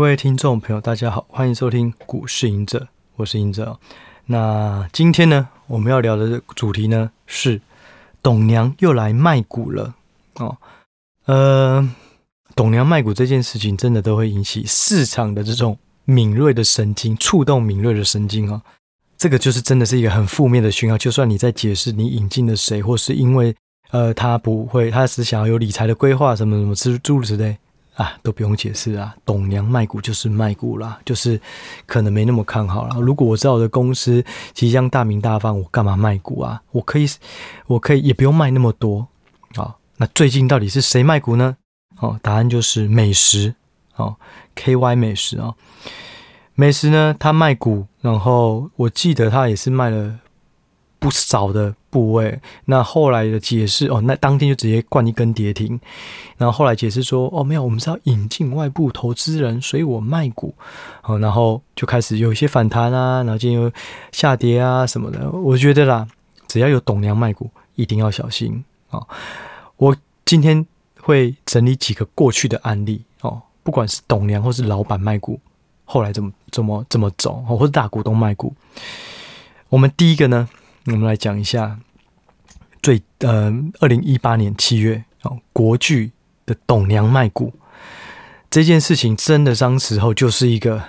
各位听众朋友，大家好，欢迎收听股市赢者，我是赢者。那今天呢，我们要聊的主题呢是董娘又来卖股了哦。呃，董娘卖股这件事情，真的都会引起市场的这种敏锐的神经，触动敏锐的神经啊、哦。这个就是真的是一个很负面的讯号。就算你在解释你引进了谁，或是因为呃他不会，他是想要有理财的规划，什么什么之诸如此类。啊，都不用解释啊，董娘卖股就是卖股啦，就是可能没那么看好了。如果我知道我的公司即将大名大放，我干嘛卖股啊？我可以，我可以也不用卖那么多啊。那最近到底是谁卖股呢？哦，答案就是美食哦，KY 美食啊，美食呢，他卖股，然后我记得他也是卖了不少的。部位，那后来的解释哦，那当天就直接灌一根跌停，然后后来解释说哦，没有，我们是要引进外部投资人，所以我卖股，哦，然后就开始有一些反弹啊，然后今天又下跌啊什么的，我觉得啦，只要有董娘卖股，一定要小心哦。我今天会整理几个过去的案例哦，不管是董娘或是老板卖股，后来怎么怎么怎么走，或是大股东卖股，我们第一个呢。我们来讲一下最呃，二零一八年七月哦，国巨的董娘卖股这件事情，真的当时候就是一个，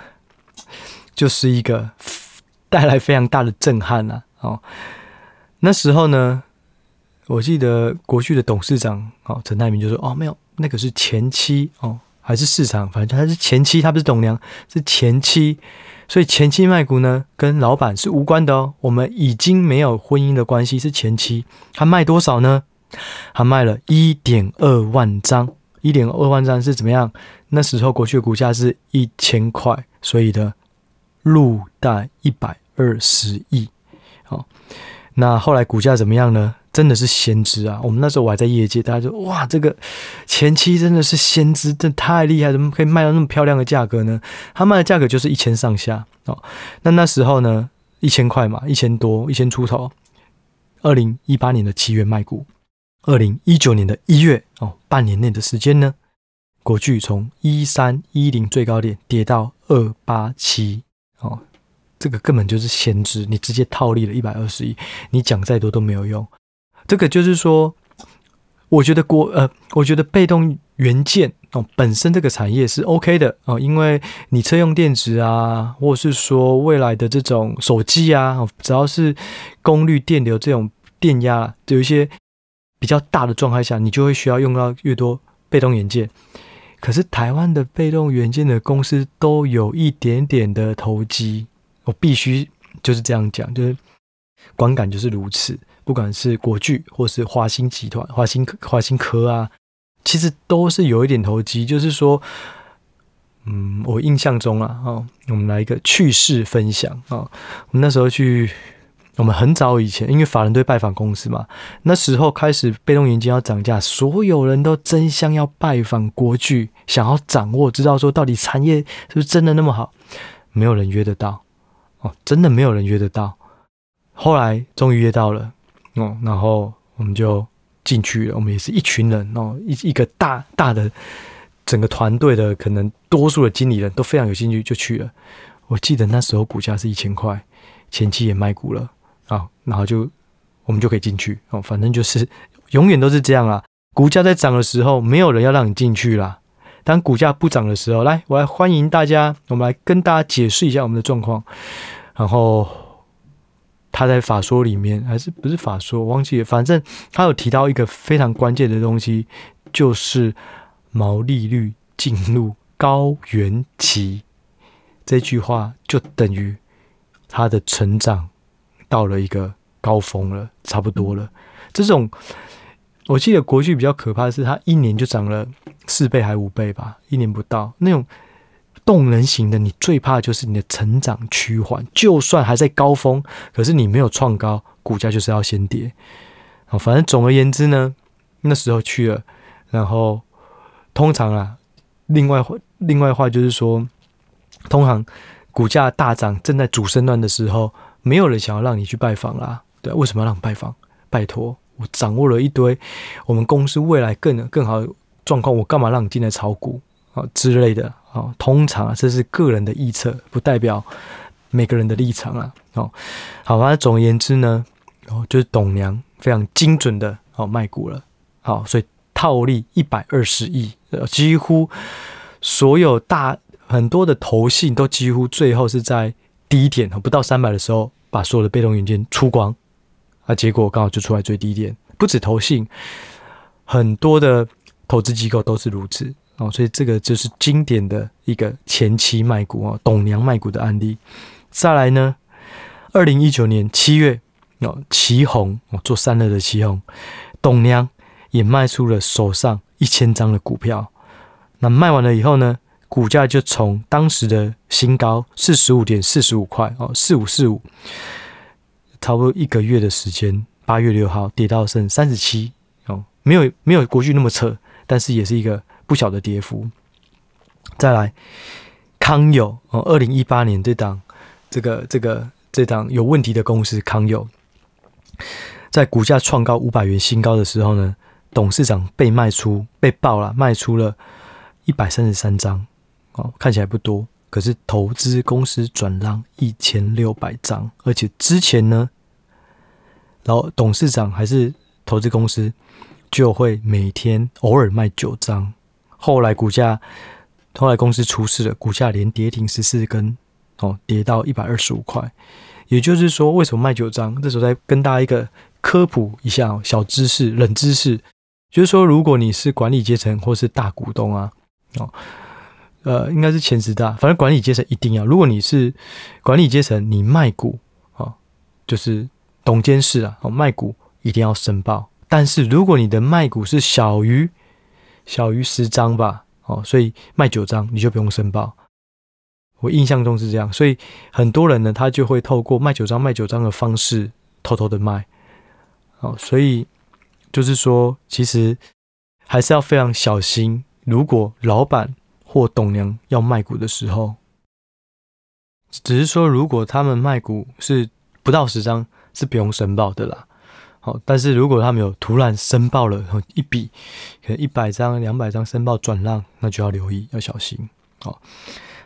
就是一个带来非常大的震撼、啊。哦，那时候呢，我记得国巨的董事长哦，陈泰铭就说：“哦，没有，那个是前妻哦，还是市场，反正他是前妻，他不是董娘，是前妻。”所以前妻卖股呢，跟老板是无关的哦。我们已经没有婚姻的关系，是前妻。他卖多少呢？他卖了一点二万张，一点二万张是怎么样？那时候国巨的股价是一千块，所以的入袋一百二十亿。好，那后来股价怎么样呢？真的是先知啊！我们那时候我还在业界，大家就哇，这个前期真的是先知，这太厉害，怎么可以卖到那么漂亮的价格呢？他卖的价格就是一千上下哦。那那时候呢，一千块嘛，一千多，一千出头。二零一八年的七月卖股，二零一九年的一月哦，半年内的时间呢，国巨从一三一零最高点跌到二八七哦，这个根本就是先知，你直接套利了一百二十亿，你讲再多都没有用。这个就是说，我觉得国呃，我觉得被动元件哦，本身这个产业是 OK 的哦，因为你车用电池啊，或者是说未来的这种手机啊，只要是功率电流这种电压有一些比较大的状态下，你就会需要用到越多被动元件。可是台湾的被动元件的公司都有一点点的投机，我必须就是这样讲，就是观感就是如此。不管是国巨或是华兴集团、华兴华兴科啊，其实都是有一点投机。就是说，嗯，我印象中啊，哦，我们来一个趣事分享啊，哦。我们那时候去，我们很早以前，因为法人队拜访公司嘛，那时候开始被动元件要涨价，所有人都争相要拜访国巨，想要掌握，知道说到底产业是不是真的那么好？没有人约得到哦，真的没有人约得到。后来终于约到了。哦，然后我们就进去了。我们也是一群人哦，一一个大大的整个团队的，可能多数的经理人都非常有兴趣，就去了。我记得那时候股价是一千块，前期也卖股了啊，然后就我们就可以进去哦。反正就是永远都是这样啊。股价在涨的时候，没有人要让你进去啦。当股价不涨的时候，来，我来欢迎大家，我们来跟大家解释一下我们的状况，然后。他在法说里面还是不是法说，我忘记了。反正他有提到一个非常关键的东西，就是毛利率进入高原期。这句话就等于他的成长到了一个高峰了，差不多了。这种我记得国巨比较可怕的是，他一年就涨了四倍还五倍吧，一年不到那种。动能型的，你最怕就是你的成长趋缓，就算还在高峰，可是你没有创高，股价就是要先跌。好，反正总而言之呢，那时候去了，然后通常啊，另外另外话就是说，通常股价大涨正在主升段的时候，没有人想要让你去拜访啦。对，为什么要让你拜访？拜托，我掌握了一堆我们公司未来更更好状况，我干嘛让你进来炒股？啊之类的啊，通常这是个人的臆测，不代表每个人的立场啊。哦，好，反正总而言之呢，哦，就是董娘非常精准的哦卖股了，好，所以套利一百二十亿，几乎所有大很多的投信都几乎最后是在低点不到三百的时候，把所有的被动元件出光，啊，结果刚好就出来最低点，不止投信，很多的投资机构都是如此哦，所以这个就是经典的一个前期卖股哦，董娘卖股的案例。再来呢？二零一九年七月，哦，奇红哦，做三乐的奇红，董娘也卖出了手上一千张的股票。那卖完了以后呢，股价就从当时的新高四十五点四十五块哦，四五四五，差不多一个月的时间，八月六号跌到剩三十七哦，没有没有国巨那么扯，但是也是一个不小的跌幅。再来，康友哦，二零一八年这档这个这个。这档有问题的公司康友，在股价创高五百元新高的时候呢，董事长被卖出，被爆了，卖出了一百三十三张，哦，看起来不多，可是投资公司转让一千六百张，而且之前呢，然后董事长还是投资公司就会每天偶尔卖九张，后来股价，后来公司出事了，股价连跌停十四根。哦，跌到一百二十五块，也就是说，为什么卖九张？这时候再跟大家一个科普一下小知识、冷知识，就是说，如果你是管理阶层或是大股东啊，哦，呃，应该是前十大，反正管理阶层一定要。如果你是管理阶层，你卖股哦，就是董监事啊，哦，卖股一定要申报。但是如果你的卖股是小于小于十张吧，哦，所以卖九张你就不用申报。我印象中是这样，所以很多人呢，他就会透过卖九张、卖九张的方式偷偷的卖。哦，所以就是说，其实还是要非常小心。如果老板或董娘要卖股的时候，只是说，如果他们卖股是不到十张，是不用申报的啦。好，但是如果他们有突然申报了一笔，可能一百张、两百张申报转让，那就要留意，要小心。好。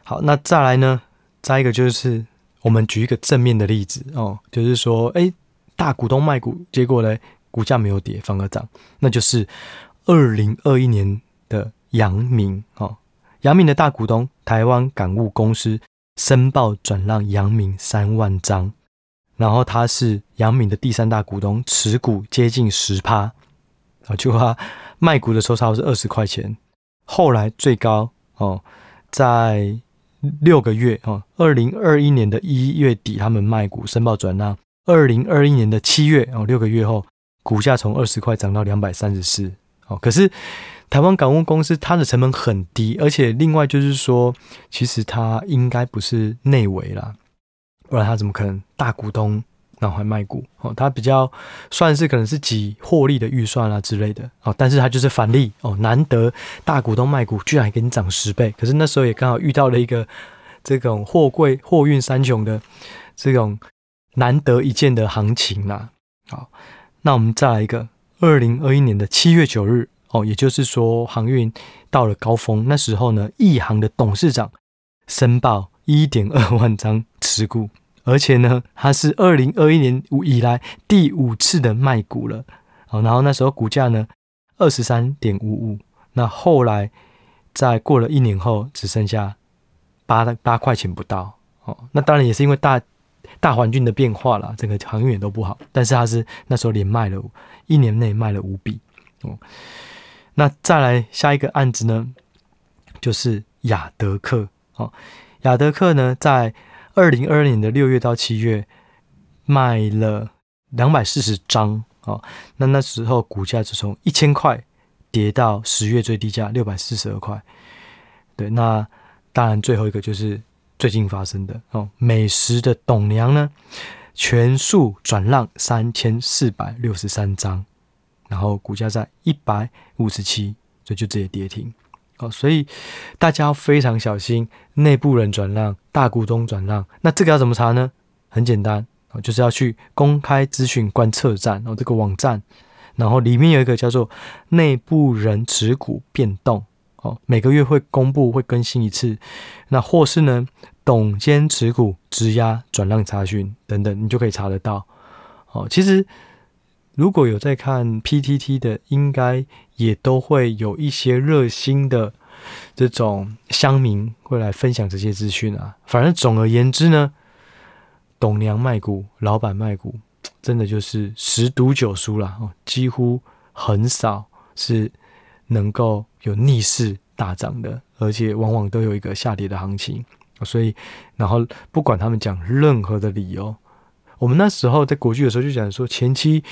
好，那再来呢？再一个就是，我们举一个正面的例子哦，就是说，哎，大股东卖股，结果呢，股价没有跌，反而涨，那就是二零二一年的阳明哦，阳明的大股东台湾港务公司申报转让阳明三万张，然后他是阳明的第三大股东，持股接近十趴啊，就他卖股的时候差不多是二十块钱，后来最高哦，在六个月哦，二零二一年的一月底，他们卖股申报转让。二零二一年的七月哦，六个月后，股价从二十块涨到两百三十四哦。可是台湾港务公司它的成本很低，而且另外就是说，其实它应该不是内围啦，不然他怎么可能大股东？然后还卖股？哦，他比较算是可能是挤获利的预算啊之类的。哦，但是他就是返利。哦，难得大股东卖股居然还给你涨十倍，可是那时候也刚好遇到了一个这种货柜货运三雄的这种难得一见的行情啦。好，那我们再来一个二零二一年的七月九日。哦，也就是说航运到了高峰，那时候呢，亿航的董事长申报一点二万张持股。而且呢，它是二零二一年以来第五次的卖股了，哦，然后那时候股价呢二十三点五五，那后来在过了一年后，只剩下八八块钱不到，哦，那当然也是因为大大环境的变化啦，整个航运都不好，但是它是那时候连卖了一年内卖了五笔，哦，那再来下一个案子呢，就是亚德克，哦，亚德克呢在。二零二二年的六月到七月，卖了两百四十张哦。那那时候股价就从一千块跌到十月最低价六百四十二块。对，那当然最后一个就是最近发生的哦，美食的董娘呢，全数转让三千四百六十三张，然后股价在一百五十七，所以就直接跌停。哦，所以大家要非常小心，内部人转让、大股东转让，那这个要怎么查呢？很简单，哦，就是要去公开资讯观测站哦，这个网站，然后里面有一个叫做内部人持股变动哦，每个月会公布会更新一次，那或是呢，董监持股质押转让查询等等，你就可以查得到。哦，其实如果有在看 PTT 的，应该也都会有一些热心的这种乡民会来分享这些资讯啊。反正总而言之呢，董娘卖股，老板卖股，真的就是十赌九输了哦，几乎很少是能够有逆势大涨的，而且往往都有一个下跌的行情。所以，然后不管他们讲任何的理由，我们那时候在国剧的时候就讲说，前期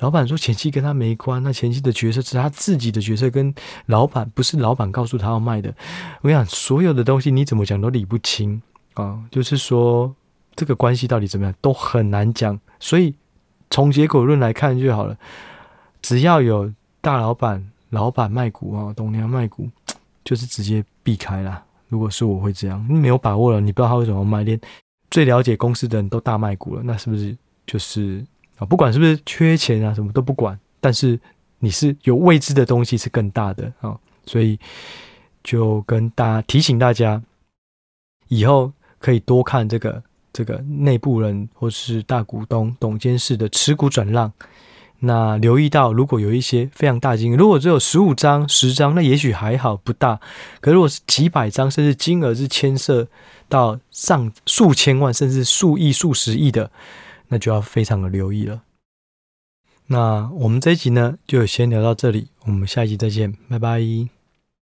老板说前期跟他没关，那前期的角色是他自己的角色，跟老板不是老板告诉他要卖的。我想所有的东西你怎么讲都理不清啊，就是说这个关系到底怎么样都很难讲。所以从结果论来看就好了，只要有大老板、老板卖股啊，董娘卖股，就是直接避开啦。如果是我会这样，没有把握了，你不知道他为什么卖，连最了解公司的人都大卖股了，那是不是就是啊？不管是不是缺钱啊，什么都不管，但是你是有未知的东西是更大的啊，所以就跟大家提醒大家，以后可以多看这个这个内部人或是大股东董监事的持股转让。那留意到，如果有一些非常大金额，如果只有十五张、十张，那也许还好，不大。可如果是几百张，甚至金额是牵涉到上数千万，甚至数亿、数十亿的，那就要非常的留意了。那我们这一集呢，就先聊到这里，我们下一集再见，拜拜。